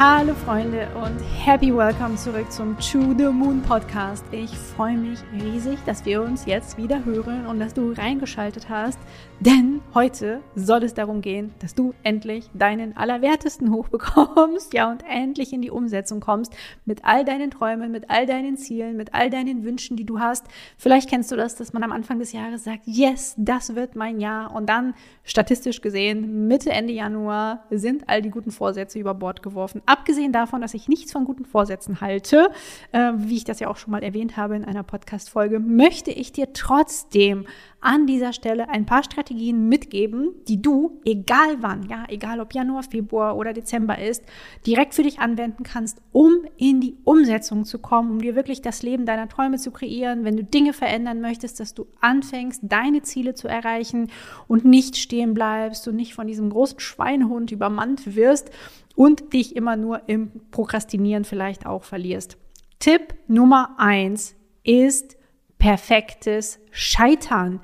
Hallo Freunde und happy welcome zurück zum To the Moon Podcast. Ich freue mich riesig, dass wir uns jetzt wieder hören und dass du reingeschaltet hast, denn heute soll es darum gehen, dass du endlich deinen Allerwertesten hochbekommst, ja, und endlich in die Umsetzung kommst mit all deinen Träumen, mit all deinen Zielen, mit all deinen Wünschen, die du hast. Vielleicht kennst du das, dass man am Anfang des Jahres sagt, yes, das wird mein Jahr und dann statistisch gesehen Mitte, Ende Januar sind all die guten Vorsätze über Bord geworfen abgesehen davon, dass ich nichts von guten Vorsätzen halte, äh, wie ich das ja auch schon mal erwähnt habe in einer Podcast-Folge, möchte ich dir trotzdem an dieser Stelle ein paar Strategien mitgeben, die du, egal wann, ja, egal ob Januar, Februar oder Dezember ist, direkt für dich anwenden kannst, um in die Umsetzung zu kommen, um dir wirklich das Leben deiner Träume zu kreieren, wenn du Dinge verändern möchtest, dass du anfängst, deine Ziele zu erreichen und nicht stehen bleibst und nicht von diesem großen Schweinehund übermannt wirst und dich immer nur im Prokrastinieren vielleicht auch verlierst. Tipp Nummer eins ist perfektes Scheitern.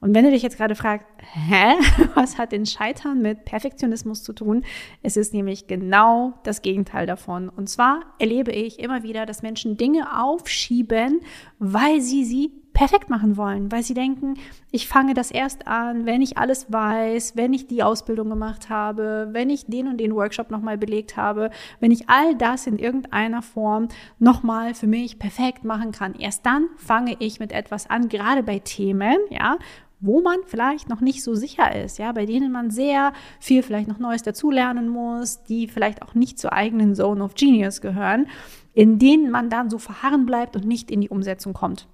Und wenn du dich jetzt gerade fragst, hä, was hat denn Scheitern mit Perfektionismus zu tun? Es ist nämlich genau das Gegenteil davon. Und zwar erlebe ich immer wieder, dass Menschen Dinge aufschieben, weil sie sie perfekt machen wollen, weil sie denken, ich fange das erst an, wenn ich alles weiß, wenn ich die Ausbildung gemacht habe, wenn ich den und den Workshop nochmal belegt habe, wenn ich all das in irgendeiner Form nochmal für mich perfekt machen kann. Erst dann fange ich mit etwas an, gerade bei Themen, ja, wo man vielleicht noch nicht so sicher ist, ja, bei denen man sehr viel vielleicht noch Neues dazulernen muss, die vielleicht auch nicht zur eigenen Zone of Genius gehören, in denen man dann so verharren bleibt und nicht in die Umsetzung kommt.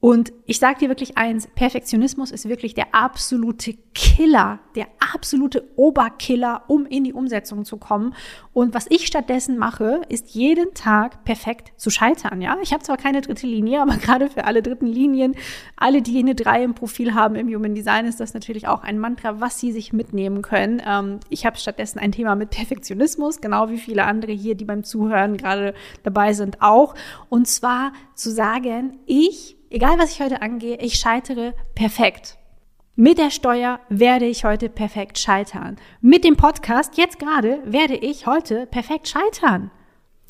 Und ich sage dir wirklich eins, Perfektionismus ist wirklich der absolute Killer, der absolute Oberkiller, um in die Umsetzung zu kommen. Und was ich stattdessen mache, ist jeden Tag perfekt zu scheitern. Ja, ich habe zwar keine dritte Linie, aber gerade für alle dritten Linien, alle, die eine drei im Profil haben im Human Design, ist das natürlich auch ein Mantra, was sie sich mitnehmen können. Ähm, ich habe stattdessen ein Thema mit Perfektionismus, genau wie viele andere hier, die beim Zuhören gerade dabei sind, auch. Und zwar zu sagen, ich egal was ich heute angehe, ich scheitere perfekt. Mit der Steuer werde ich heute perfekt scheitern. Mit dem Podcast jetzt gerade werde ich heute perfekt scheitern.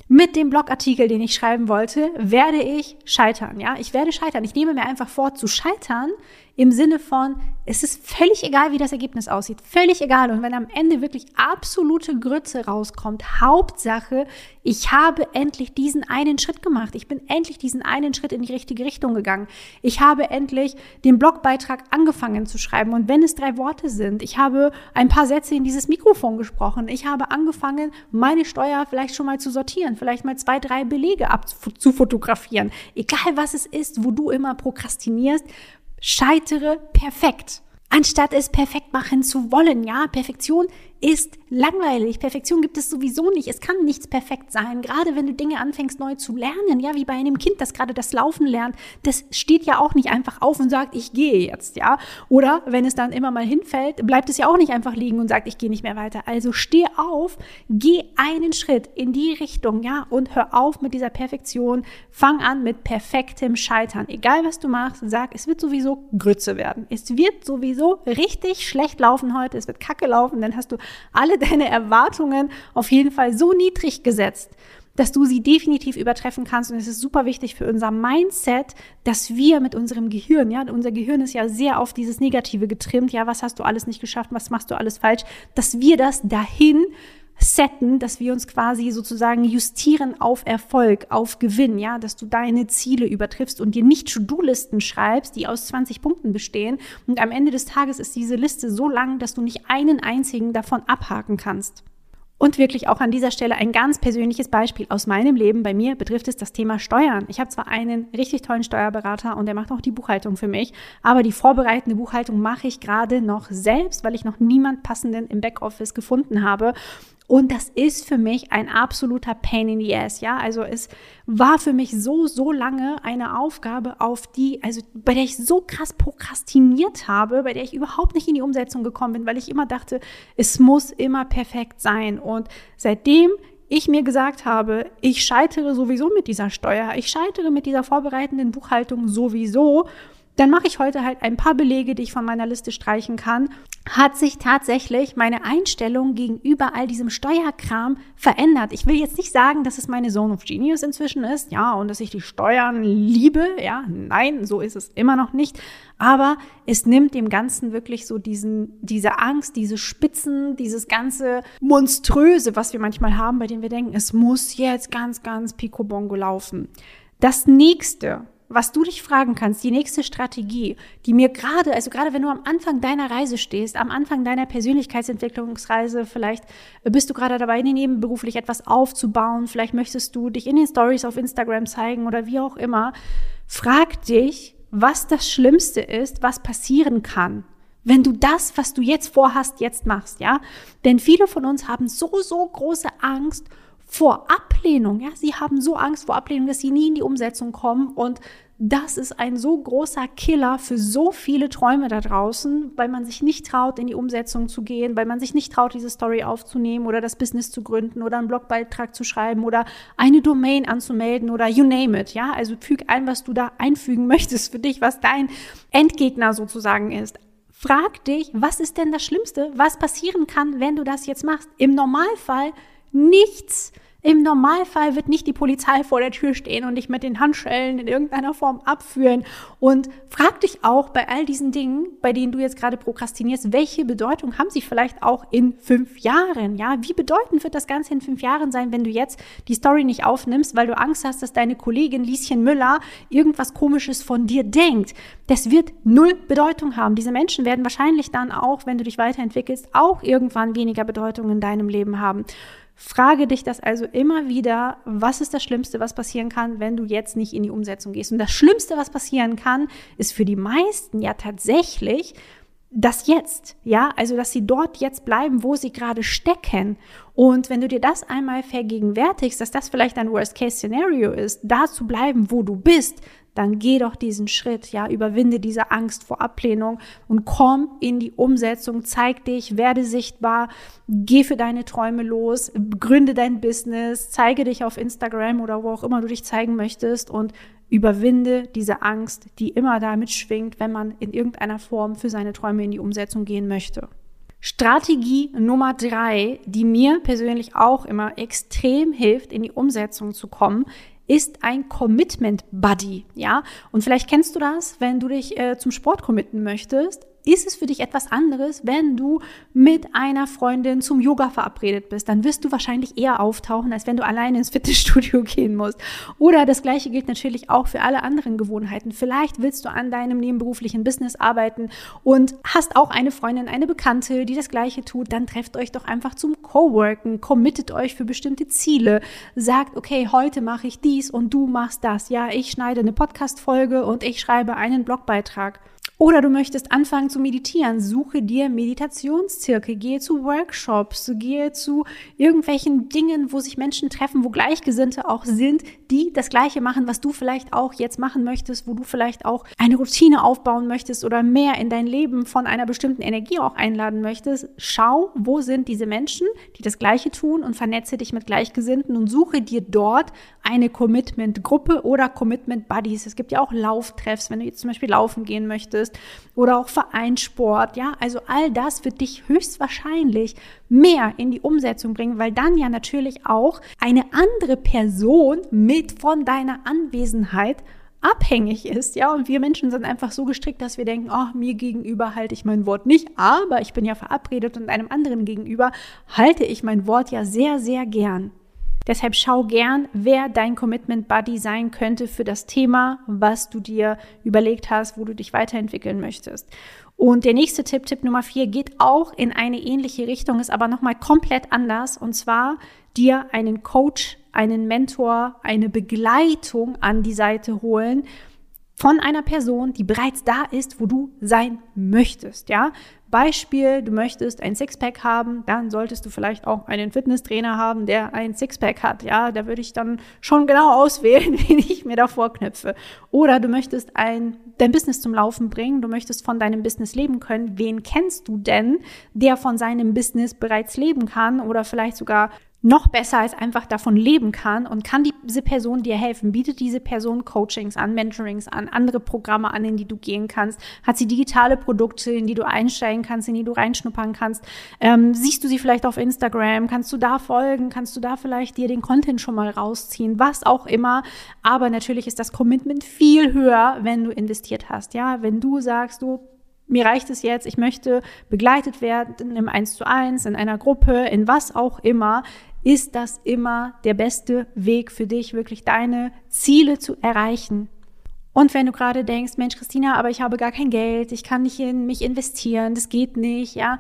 Mit dem Blogartikel, den ich schreiben wollte, werde ich scheitern. Ja, ich werde scheitern. Ich nehme mir einfach vor, zu scheitern im Sinne von, es ist völlig egal, wie das Ergebnis aussieht. Völlig egal. Und wenn am Ende wirklich absolute Grütze rauskommt, Hauptsache, ich habe endlich diesen einen Schritt gemacht. Ich bin endlich diesen einen Schritt in die richtige Richtung gegangen. Ich habe endlich den Blogbeitrag angefangen zu schreiben. Und wenn es drei Worte sind, ich habe ein paar Sätze in dieses Mikrofon gesprochen. Ich habe angefangen, meine Steuer vielleicht schon mal zu sortieren, vielleicht mal zwei, drei Belege abzufotografieren. Egal was es ist, wo du immer prokrastinierst, scheitere perfekt anstatt es perfekt machen zu wollen. Ja, Perfektion ist langweilig. Perfektion gibt es sowieso nicht. Es kann nichts perfekt sein. Gerade wenn du Dinge anfängst neu zu lernen, ja, wie bei einem Kind, das gerade das Laufen lernt, das steht ja auch nicht einfach auf und sagt, ich gehe jetzt, ja. Oder wenn es dann immer mal hinfällt, bleibt es ja auch nicht einfach liegen und sagt, ich gehe nicht mehr weiter. Also steh auf, geh einen Schritt in die Richtung, ja, und hör auf mit dieser Perfektion. Fang an mit perfektem Scheitern. Egal was du machst, sag, es wird sowieso Grütze werden. Es wird sowieso richtig schlecht laufen heute. Es wird kacke laufen, dann hast du alle deine Erwartungen auf jeden Fall so niedrig gesetzt, dass du sie definitiv übertreffen kannst. Und es ist super wichtig für unser Mindset, dass wir mit unserem Gehirn, ja, unser Gehirn ist ja sehr auf dieses Negative getrimmt, ja, was hast du alles nicht geschafft, was machst du alles falsch, dass wir das dahin setten, dass wir uns quasi sozusagen justieren auf Erfolg, auf Gewinn, ja, dass du deine Ziele übertriffst und dir nicht To-Do-Listen schreibst, die aus 20 Punkten bestehen. Und am Ende des Tages ist diese Liste so lang, dass du nicht einen einzigen davon abhaken kannst. Und wirklich auch an dieser Stelle ein ganz persönliches Beispiel aus meinem Leben. Bei mir betrifft es das Thema Steuern. Ich habe zwar einen richtig tollen Steuerberater und der macht auch die Buchhaltung für mich, aber die vorbereitende Buchhaltung mache ich gerade noch selbst, weil ich noch niemand passenden im Backoffice gefunden habe. Und das ist für mich ein absoluter Pain in the Ass, ja. Also es war für mich so, so lange eine Aufgabe, auf die, also bei der ich so krass prokrastiniert habe, bei der ich überhaupt nicht in die Umsetzung gekommen bin, weil ich immer dachte, es muss immer perfekt sein. Und seitdem ich mir gesagt habe, ich scheitere sowieso mit dieser Steuer, ich scheitere mit dieser vorbereitenden Buchhaltung sowieso, dann mache ich heute halt ein paar Belege, die ich von meiner Liste streichen kann. Hat sich tatsächlich meine Einstellung gegenüber all diesem Steuerkram verändert. Ich will jetzt nicht sagen, dass es meine Zone of Genius inzwischen ist, ja, und dass ich die Steuern liebe, ja, nein, so ist es immer noch nicht. Aber es nimmt dem Ganzen wirklich so diesen, diese Angst, diese Spitzen, dieses ganze Monströse, was wir manchmal haben, bei dem wir denken, es muss jetzt ganz, ganz picobongo laufen. Das nächste, was du dich fragen kannst, die nächste Strategie, die mir gerade, also gerade wenn du am Anfang deiner Reise stehst, am Anfang deiner Persönlichkeitsentwicklungsreise, vielleicht bist du gerade dabei, nebenberuflich etwas aufzubauen, vielleicht möchtest du dich in den Stories auf Instagram zeigen oder wie auch immer, frag dich, was das Schlimmste ist, was passieren kann, wenn du das, was du jetzt vorhast, jetzt machst, ja? Denn viele von uns haben so, so große Angst vor Ablehnung. Ja, sie haben so Angst vor Ablehnung, dass sie nie in die Umsetzung kommen. Und das ist ein so großer Killer für so viele Träume da draußen, weil man sich nicht traut, in die Umsetzung zu gehen, weil man sich nicht traut, diese Story aufzunehmen oder das Business zu gründen oder einen Blogbeitrag zu schreiben oder eine Domain anzumelden oder you name it. Ja, also füg ein, was du da einfügen möchtest für dich, was dein Endgegner sozusagen ist. Frag dich, was ist denn das Schlimmste, was passieren kann, wenn du das jetzt machst? Im Normalfall nichts. Im Normalfall wird nicht die Polizei vor der Tür stehen und dich mit den Handschellen in irgendeiner Form abführen. Und frag dich auch bei all diesen Dingen, bei denen du jetzt gerade prokrastinierst, welche Bedeutung haben sie vielleicht auch in fünf Jahren? Ja, wie bedeutend wird das Ganze in fünf Jahren sein, wenn du jetzt die Story nicht aufnimmst, weil du Angst hast, dass deine Kollegin Lieschen Müller irgendwas Komisches von dir denkt? Das wird null Bedeutung haben. Diese Menschen werden wahrscheinlich dann auch, wenn du dich weiterentwickelst, auch irgendwann weniger Bedeutung in deinem Leben haben. Frage dich das also immer wieder, was ist das Schlimmste, was passieren kann, wenn du jetzt nicht in die Umsetzung gehst. Und das Schlimmste, was passieren kann, ist für die meisten ja tatsächlich das Jetzt, ja, also dass sie dort jetzt bleiben, wo sie gerade stecken. Und wenn du dir das einmal vergegenwärtigst, dass das vielleicht ein Worst-Case-Szenario ist, da zu bleiben, wo du bist, dann geh doch diesen Schritt, ja, überwinde diese Angst vor Ablehnung und komm in die Umsetzung, zeig dich, werde sichtbar, geh für deine Träume los, gründe dein Business, zeige dich auf Instagram oder wo auch immer du dich zeigen möchtest und überwinde diese Angst, die immer damit schwingt, wenn man in irgendeiner Form für seine Träume in die Umsetzung gehen möchte. Strategie Nummer drei, die mir persönlich auch immer extrem hilft, in die Umsetzung zu kommen, ist ein Commitment Buddy, ja? Und vielleicht kennst du das, wenn du dich äh, zum Sport committen möchtest ist es für dich etwas anderes, wenn du mit einer Freundin zum Yoga verabredet bist. Dann wirst du wahrscheinlich eher auftauchen, als wenn du alleine ins Fitnessstudio gehen musst. Oder das Gleiche gilt natürlich auch für alle anderen Gewohnheiten. Vielleicht willst du an deinem nebenberuflichen Business arbeiten und hast auch eine Freundin, eine Bekannte, die das Gleiche tut. Dann trefft euch doch einfach zum Coworken, committet euch für bestimmte Ziele, sagt, okay, heute mache ich dies und du machst das. Ja, ich schneide eine Podcast-Folge und ich schreibe einen Blogbeitrag. Oder du möchtest anfangen zu meditieren, suche dir Meditationszirkel, gehe zu Workshops, gehe zu irgendwelchen Dingen, wo sich Menschen treffen, wo Gleichgesinnte auch sind, die das Gleiche machen, was du vielleicht auch jetzt machen möchtest, wo du vielleicht auch eine Routine aufbauen möchtest oder mehr in dein Leben von einer bestimmten Energie auch einladen möchtest. Schau, wo sind diese Menschen, die das Gleiche tun und vernetze dich mit Gleichgesinnten und suche dir dort eine Commitment-Gruppe oder Commitment-Buddies. Es gibt ja auch Lauftreffs, wenn du jetzt zum Beispiel laufen gehen möchtest möchtest oder auch Vereinssport, ja, also all das wird dich höchstwahrscheinlich mehr in die Umsetzung bringen, weil dann ja natürlich auch eine andere Person mit von deiner Anwesenheit abhängig ist, ja, und wir Menschen sind einfach so gestrickt, dass wir denken, oh, mir gegenüber halte ich mein Wort nicht, aber ich bin ja verabredet und einem anderen gegenüber halte ich mein Wort ja sehr, sehr gern. Deshalb schau gern, wer dein Commitment Buddy sein könnte für das Thema, was du dir überlegt hast, wo du dich weiterentwickeln möchtest. Und der nächste Tipp, Tipp Nummer vier, geht auch in eine ähnliche Richtung, ist aber nochmal komplett anders. Und zwar dir einen Coach, einen Mentor, eine Begleitung an die Seite holen, von einer Person, die bereits da ist, wo du sein möchtest, ja? Beispiel, du möchtest ein Sixpack haben, dann solltest du vielleicht auch einen Fitnesstrainer haben, der ein Sixpack hat. Ja, da würde ich dann schon genau auswählen, wen ich mir da vorknüpfe. Oder du möchtest ein, dein Business zum Laufen bringen, du möchtest von deinem Business leben können. Wen kennst du denn, der von seinem Business bereits leben kann oder vielleicht sogar noch besser als einfach davon leben kann und kann diese Person dir helfen? Bietet diese Person Coachings an, Mentorings an, andere Programme an, in die du gehen kannst? Hat sie digitale Produkte, in die du einsteigen kannst, in die du reinschnuppern kannst? Ähm, siehst du sie vielleicht auf Instagram? Kannst du da folgen? Kannst du da vielleicht dir den Content schon mal rausziehen? Was auch immer. Aber natürlich ist das Commitment viel höher, wenn du investiert hast. Ja, wenn du sagst, du mir reicht es jetzt, ich möchte begleitet werden im Eins zu eins, in einer Gruppe, in was auch immer, ist das immer der beste Weg für dich, wirklich deine Ziele zu erreichen. Und wenn du gerade denkst, Mensch, Christina, aber ich habe gar kein Geld, ich kann nicht in mich investieren, das geht nicht, ja.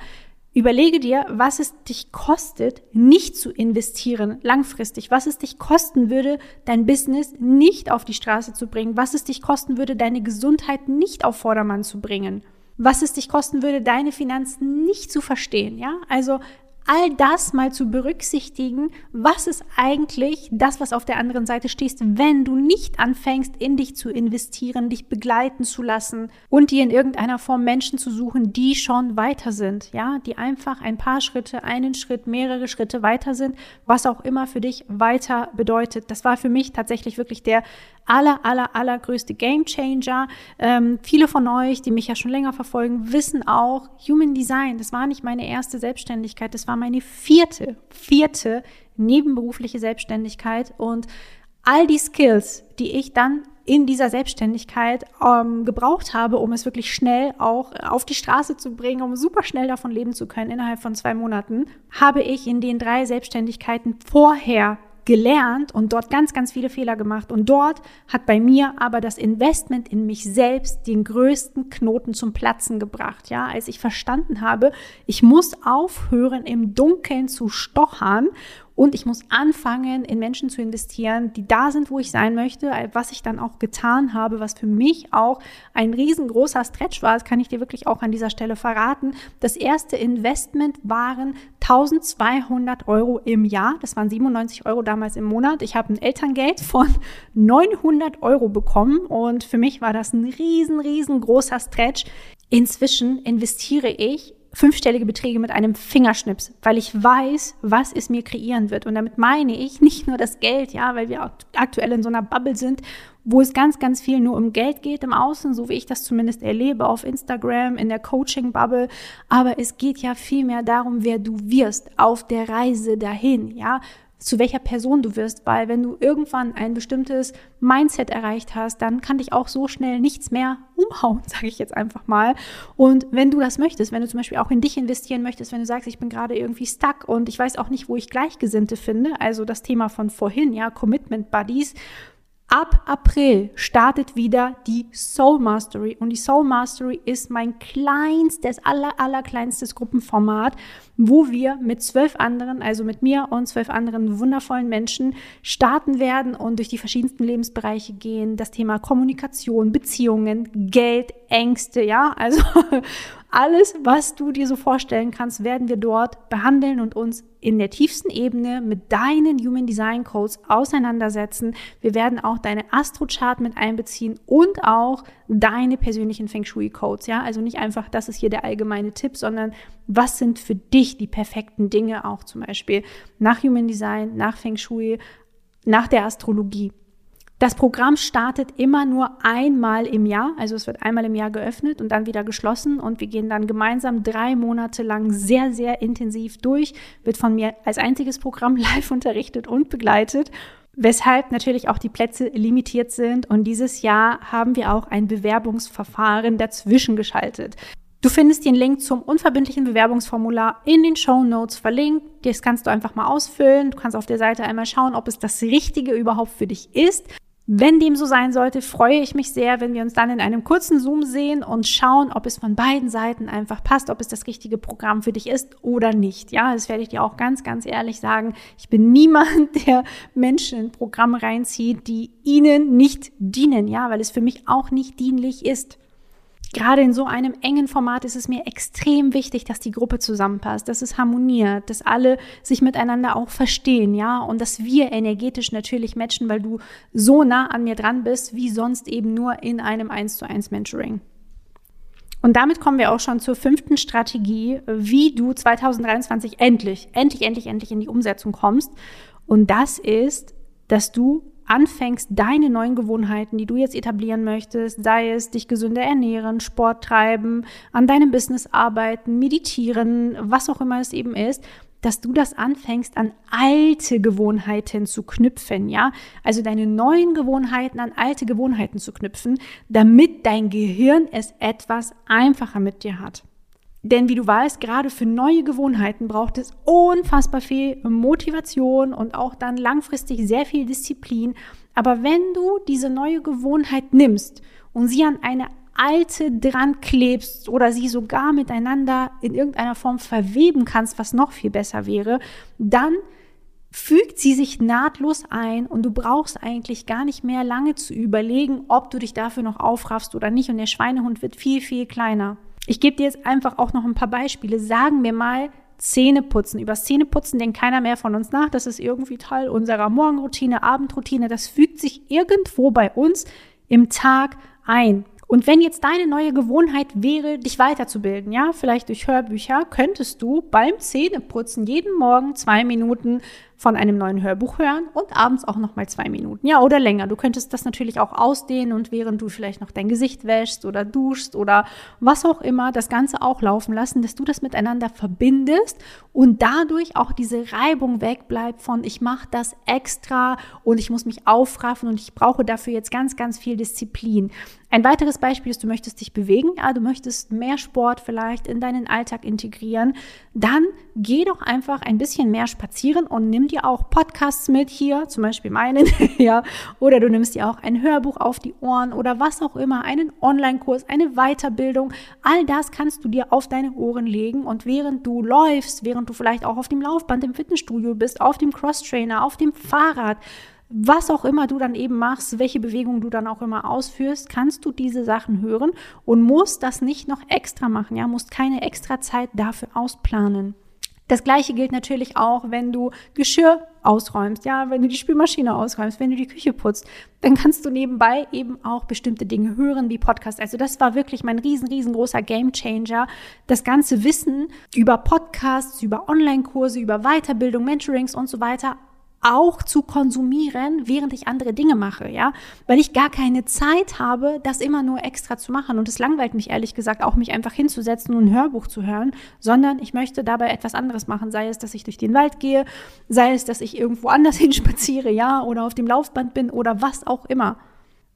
Überlege dir, was es dich kostet, nicht zu investieren langfristig, was es dich kosten würde, dein Business nicht auf die Straße zu bringen, was es dich kosten würde, deine Gesundheit nicht auf Vordermann zu bringen was es dich kosten würde, deine Finanzen nicht zu verstehen, ja? Also all das mal zu berücksichtigen, was ist eigentlich das, was auf der anderen Seite stehst, wenn du nicht anfängst, in dich zu investieren, dich begleiten zu lassen und dir in irgendeiner Form Menschen zu suchen, die schon weiter sind, ja, die einfach ein paar Schritte, einen Schritt, mehrere Schritte weiter sind, was auch immer für dich weiter bedeutet. Das war für mich tatsächlich wirklich der aller, aller, allergrößte Game Changer. Ähm, viele von euch, die mich ja schon länger verfolgen, wissen auch, Human Design, das war nicht meine erste Selbstständigkeit, das war meine vierte, vierte nebenberufliche Selbstständigkeit und all die Skills, die ich dann in dieser Selbstständigkeit ähm, gebraucht habe, um es wirklich schnell auch auf die Straße zu bringen, um super schnell davon leben zu können innerhalb von zwei Monaten, habe ich in den drei Selbstständigkeiten vorher gelernt und dort ganz, ganz viele Fehler gemacht. Und dort hat bei mir aber das Investment in mich selbst den größten Knoten zum Platzen gebracht. Ja, als ich verstanden habe, ich muss aufhören, im Dunkeln zu stochern und ich muss anfangen, in Menschen zu investieren, die da sind, wo ich sein möchte, was ich dann auch getan habe, was für mich auch ein riesengroßer Stretch war. Das kann ich dir wirklich auch an dieser Stelle verraten. Das erste Investment waren 1200 Euro im Jahr. Das waren 97 Euro damals im Monat. Ich habe ein Elterngeld von 900 Euro bekommen und für mich war das ein riesen, riesengroßer Stretch. Inzwischen investiere ich fünfstellige Beträge mit einem Fingerschnips, weil ich weiß, was es mir kreieren wird. Und damit meine ich nicht nur das Geld, ja, weil wir aktuell in so einer Bubble sind, wo es ganz, ganz viel nur um Geld geht im Außen, so wie ich das zumindest erlebe auf Instagram, in der Coaching-Bubble. Aber es geht ja viel mehr darum, wer du wirst auf der Reise dahin, ja zu welcher Person du wirst, weil wenn du irgendwann ein bestimmtes Mindset erreicht hast, dann kann dich auch so schnell nichts mehr umhauen, sage ich jetzt einfach mal. Und wenn du das möchtest, wenn du zum Beispiel auch in dich investieren möchtest, wenn du sagst, ich bin gerade irgendwie stuck und ich weiß auch nicht, wo ich Gleichgesinnte finde, also das Thema von vorhin, ja, Commitment Buddies, Ab April startet wieder die Soul Mastery und die Soul Mastery ist mein kleinstes, aller, aller kleinstes Gruppenformat, wo wir mit zwölf anderen, also mit mir und zwölf anderen wundervollen Menschen starten werden und durch die verschiedensten Lebensbereiche gehen. Das Thema Kommunikation, Beziehungen, Geld, Ängste, ja, also alles, was du dir so vorstellen kannst, werden wir dort behandeln und uns in der tiefsten Ebene mit deinen Human Design Codes auseinandersetzen. Wir werden auch deine Astrochart mit einbeziehen und auch deine persönlichen Feng Shui Codes. Ja, also nicht einfach, das ist hier der allgemeine Tipp, sondern was sind für dich die perfekten Dinge auch zum Beispiel nach Human Design, nach Feng Shui, nach der Astrologie. Das Programm startet immer nur einmal im Jahr, also es wird einmal im Jahr geöffnet und dann wieder geschlossen und wir gehen dann gemeinsam drei Monate lang sehr, sehr intensiv durch, wird von mir als einziges Programm live unterrichtet und begleitet weshalb natürlich auch die Plätze limitiert sind. Und dieses Jahr haben wir auch ein Bewerbungsverfahren dazwischen geschaltet. Du findest den Link zum unverbindlichen Bewerbungsformular in den Show Notes verlinkt. Das kannst du einfach mal ausfüllen. Du kannst auf der Seite einmal schauen, ob es das Richtige überhaupt für dich ist. Wenn dem so sein sollte, freue ich mich sehr, wenn wir uns dann in einem kurzen Zoom sehen und schauen, ob es von beiden Seiten einfach passt, ob es das richtige Programm für dich ist oder nicht. Ja, das werde ich dir auch ganz, ganz ehrlich sagen. Ich bin niemand, der Menschen in Programme reinzieht, die ihnen nicht dienen. Ja, weil es für mich auch nicht dienlich ist. Gerade in so einem engen Format ist es mir extrem wichtig, dass die Gruppe zusammenpasst, dass es harmoniert, dass alle sich miteinander auch verstehen, ja, und dass wir energetisch natürlich matchen, weil du so nah an mir dran bist, wie sonst eben nur in einem 1 zu 1 Mentoring. Und damit kommen wir auch schon zur fünften Strategie, wie du 2023 endlich, endlich, endlich, endlich in die Umsetzung kommst. Und das ist, dass du anfängst, deine neuen Gewohnheiten, die du jetzt etablieren möchtest, sei es dich gesünder ernähren, Sport treiben, an deinem Business arbeiten, meditieren, was auch immer es eben ist, dass du das anfängst, an alte Gewohnheiten zu knüpfen, ja? Also deine neuen Gewohnheiten an alte Gewohnheiten zu knüpfen, damit dein Gehirn es etwas einfacher mit dir hat. Denn wie du weißt, gerade für neue Gewohnheiten braucht es unfassbar viel Motivation und auch dann langfristig sehr viel Disziplin. Aber wenn du diese neue Gewohnheit nimmst und sie an eine alte dran klebst oder sie sogar miteinander in irgendeiner Form verweben kannst, was noch viel besser wäre, dann fügt sie sich nahtlos ein und du brauchst eigentlich gar nicht mehr lange zu überlegen, ob du dich dafür noch aufraffst oder nicht und der Schweinehund wird viel, viel kleiner. Ich gebe dir jetzt einfach auch noch ein paar Beispiele. Sagen wir mal, Zähneputzen. Über Zähneputzen denkt keiner mehr von uns nach. Das ist irgendwie Teil unserer Morgenroutine, Abendroutine. Das fügt sich irgendwo bei uns im Tag ein. Und wenn jetzt deine neue Gewohnheit wäre, dich weiterzubilden, ja, vielleicht durch Hörbücher, könntest du beim Zähneputzen jeden Morgen zwei Minuten von einem neuen Hörbuch hören und abends auch noch mal zwei Minuten, ja, oder länger. Du könntest das natürlich auch ausdehnen und während du vielleicht noch dein Gesicht wäschst oder duschst oder was auch immer, das Ganze auch laufen lassen, dass du das miteinander verbindest und dadurch auch diese Reibung wegbleibt von ich mache das extra und ich muss mich aufraffen und ich brauche dafür jetzt ganz, ganz viel Disziplin. Ein weiteres Beispiel ist, du möchtest dich bewegen, ja, du möchtest mehr Sport vielleicht in deinen Alltag integrieren, dann geh doch einfach ein bisschen mehr spazieren und nimm dir auch Podcasts mit hier, zum Beispiel meinen, ja, oder du nimmst dir auch ein Hörbuch auf die Ohren oder was auch immer, einen Online-Kurs, eine Weiterbildung. All das kannst du dir auf deine Ohren legen und während du läufst, während du vielleicht auch auf dem Laufband im Fitnessstudio bist, auf dem Crosstrainer, auf dem Fahrrad, was auch immer du dann eben machst, welche Bewegung du dann auch immer ausführst, kannst du diese Sachen hören und musst das nicht noch extra machen, ja, musst keine extra Zeit dafür ausplanen. Das gleiche gilt natürlich auch, wenn du Geschirr ausräumst, ja, wenn du die Spülmaschine ausräumst, wenn du die Küche putzt, dann kannst du nebenbei eben auch bestimmte Dinge hören wie Podcast. Also das war wirklich mein riesen, riesengroßer Gamechanger. Das ganze Wissen über Podcasts, über Online-Kurse, über Weiterbildung, Mentorings und so weiter auch zu konsumieren, während ich andere Dinge mache, ja, weil ich gar keine Zeit habe, das immer nur extra zu machen. Und es langweilt mich ehrlich gesagt auch mich einfach hinzusetzen und ein Hörbuch zu hören, sondern ich möchte dabei etwas anderes machen, sei es, dass ich durch den Wald gehe, sei es, dass ich irgendwo anders hinspaziere, ja, oder auf dem Laufband bin oder was auch immer.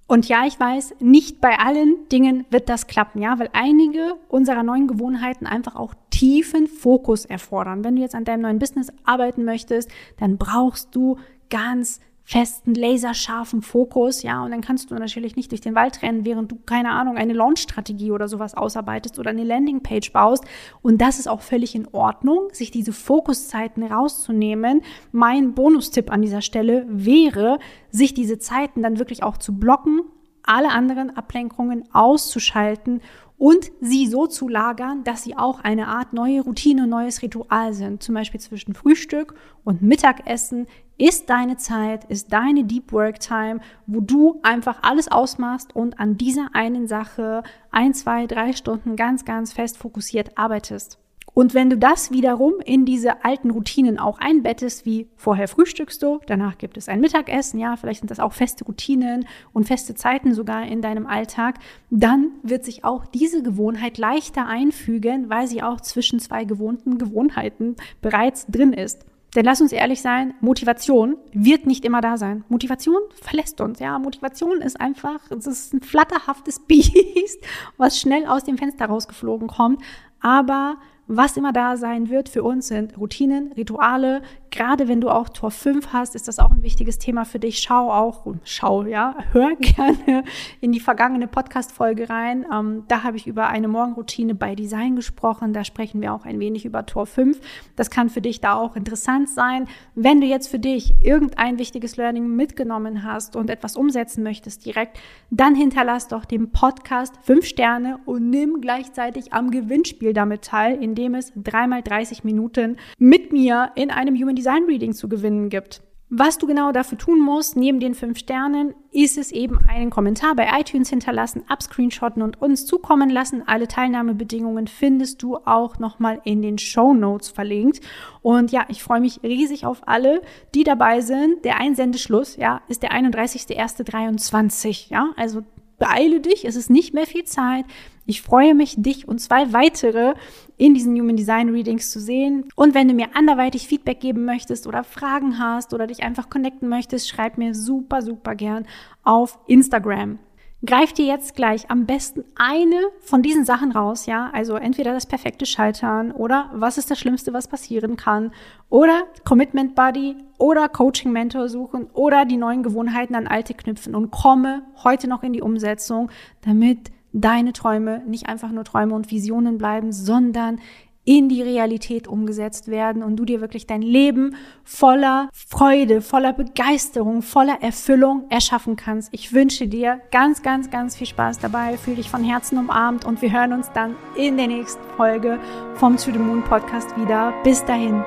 Und ja, ich weiß, nicht bei allen Dingen wird das klappen, ja, weil einige unserer neuen Gewohnheiten einfach auch tiefen Fokus erfordern. Wenn du jetzt an deinem neuen Business arbeiten möchtest, dann brauchst du ganz festen, laserscharfen Fokus, ja, und dann kannst du natürlich nicht durch den Wald rennen, während du, keine Ahnung, eine Launch-Strategie oder sowas ausarbeitest oder eine Landingpage baust. Und das ist auch völlig in Ordnung, sich diese Fokuszeiten rauszunehmen. Mein Bonustipp an dieser Stelle wäre, sich diese Zeiten dann wirklich auch zu blocken, alle anderen Ablenkungen auszuschalten und sie so zu lagern, dass sie auch eine Art neue Routine, neues Ritual sind. Zum Beispiel zwischen Frühstück und Mittagessen ist deine Zeit, ist deine Deep Work Time, wo du einfach alles ausmachst und an dieser einen Sache ein, zwei, drei Stunden ganz, ganz fest fokussiert arbeitest. Und wenn du das wiederum in diese alten Routinen auch einbettest, wie vorher frühstückst du, danach gibt es ein Mittagessen, ja, vielleicht sind das auch feste Routinen und feste Zeiten sogar in deinem Alltag, dann wird sich auch diese Gewohnheit leichter einfügen, weil sie auch zwischen zwei gewohnten Gewohnheiten bereits drin ist. Denn lass uns ehrlich sein, Motivation wird nicht immer da sein. Motivation verlässt uns, ja. Motivation ist einfach, es ist ein flatterhaftes Biest, was schnell aus dem Fenster rausgeflogen kommt. Aber was immer da sein wird für uns sind Routinen, Rituale. Gerade wenn du auch Tor 5 hast, ist das auch ein wichtiges Thema für dich. Schau auch, schau, ja, hör gerne in die vergangene Podcast-Folge rein. Ähm, da habe ich über eine Morgenroutine bei Design gesprochen. Da sprechen wir auch ein wenig über Tor 5. Das kann für dich da auch interessant sein. Wenn du jetzt für dich irgendein wichtiges Learning mitgenommen hast und etwas umsetzen möchtest direkt, dann hinterlass doch dem Podcast 5 Sterne und nimm gleichzeitig am Gewinnspiel damit teil, in dem es dreimal 30 Minuten mit mir in einem Human Design Reading zu gewinnen gibt. Was du genau dafür tun musst, neben den fünf Sternen, ist es eben einen Kommentar bei iTunes hinterlassen, abscreenshotten und uns zukommen lassen. Alle Teilnahmebedingungen findest du auch nochmal in den Show Notes verlinkt. Und ja, ich freue mich riesig auf alle, die dabei sind. Der Einsendeschluss, ja, ist der 31.01.23, ja, also beeile dich, es ist nicht mehr viel Zeit. Ich freue mich, dich und zwei weitere in diesen Human Design Readings zu sehen. Und wenn du mir anderweitig Feedback geben möchtest oder Fragen hast oder dich einfach connecten möchtest, schreib mir super, super gern auf Instagram. Greif dir jetzt gleich am besten eine von diesen Sachen raus, ja? Also entweder das perfekte Scheitern oder was ist das Schlimmste, was passieren kann oder Commitment Buddy oder Coaching Mentor suchen oder die neuen Gewohnheiten an alte knüpfen und komme heute noch in die Umsetzung, damit deine Träume nicht einfach nur Träume und Visionen bleiben, sondern in die Realität umgesetzt werden und du dir wirklich dein Leben voller Freude, voller Begeisterung, voller Erfüllung erschaffen kannst. Ich wünsche dir ganz, ganz, ganz viel Spaß dabei. Fühl dich von Herzen umarmt und wir hören uns dann in der nächsten Folge vom To the Moon Podcast wieder. Bis dahin.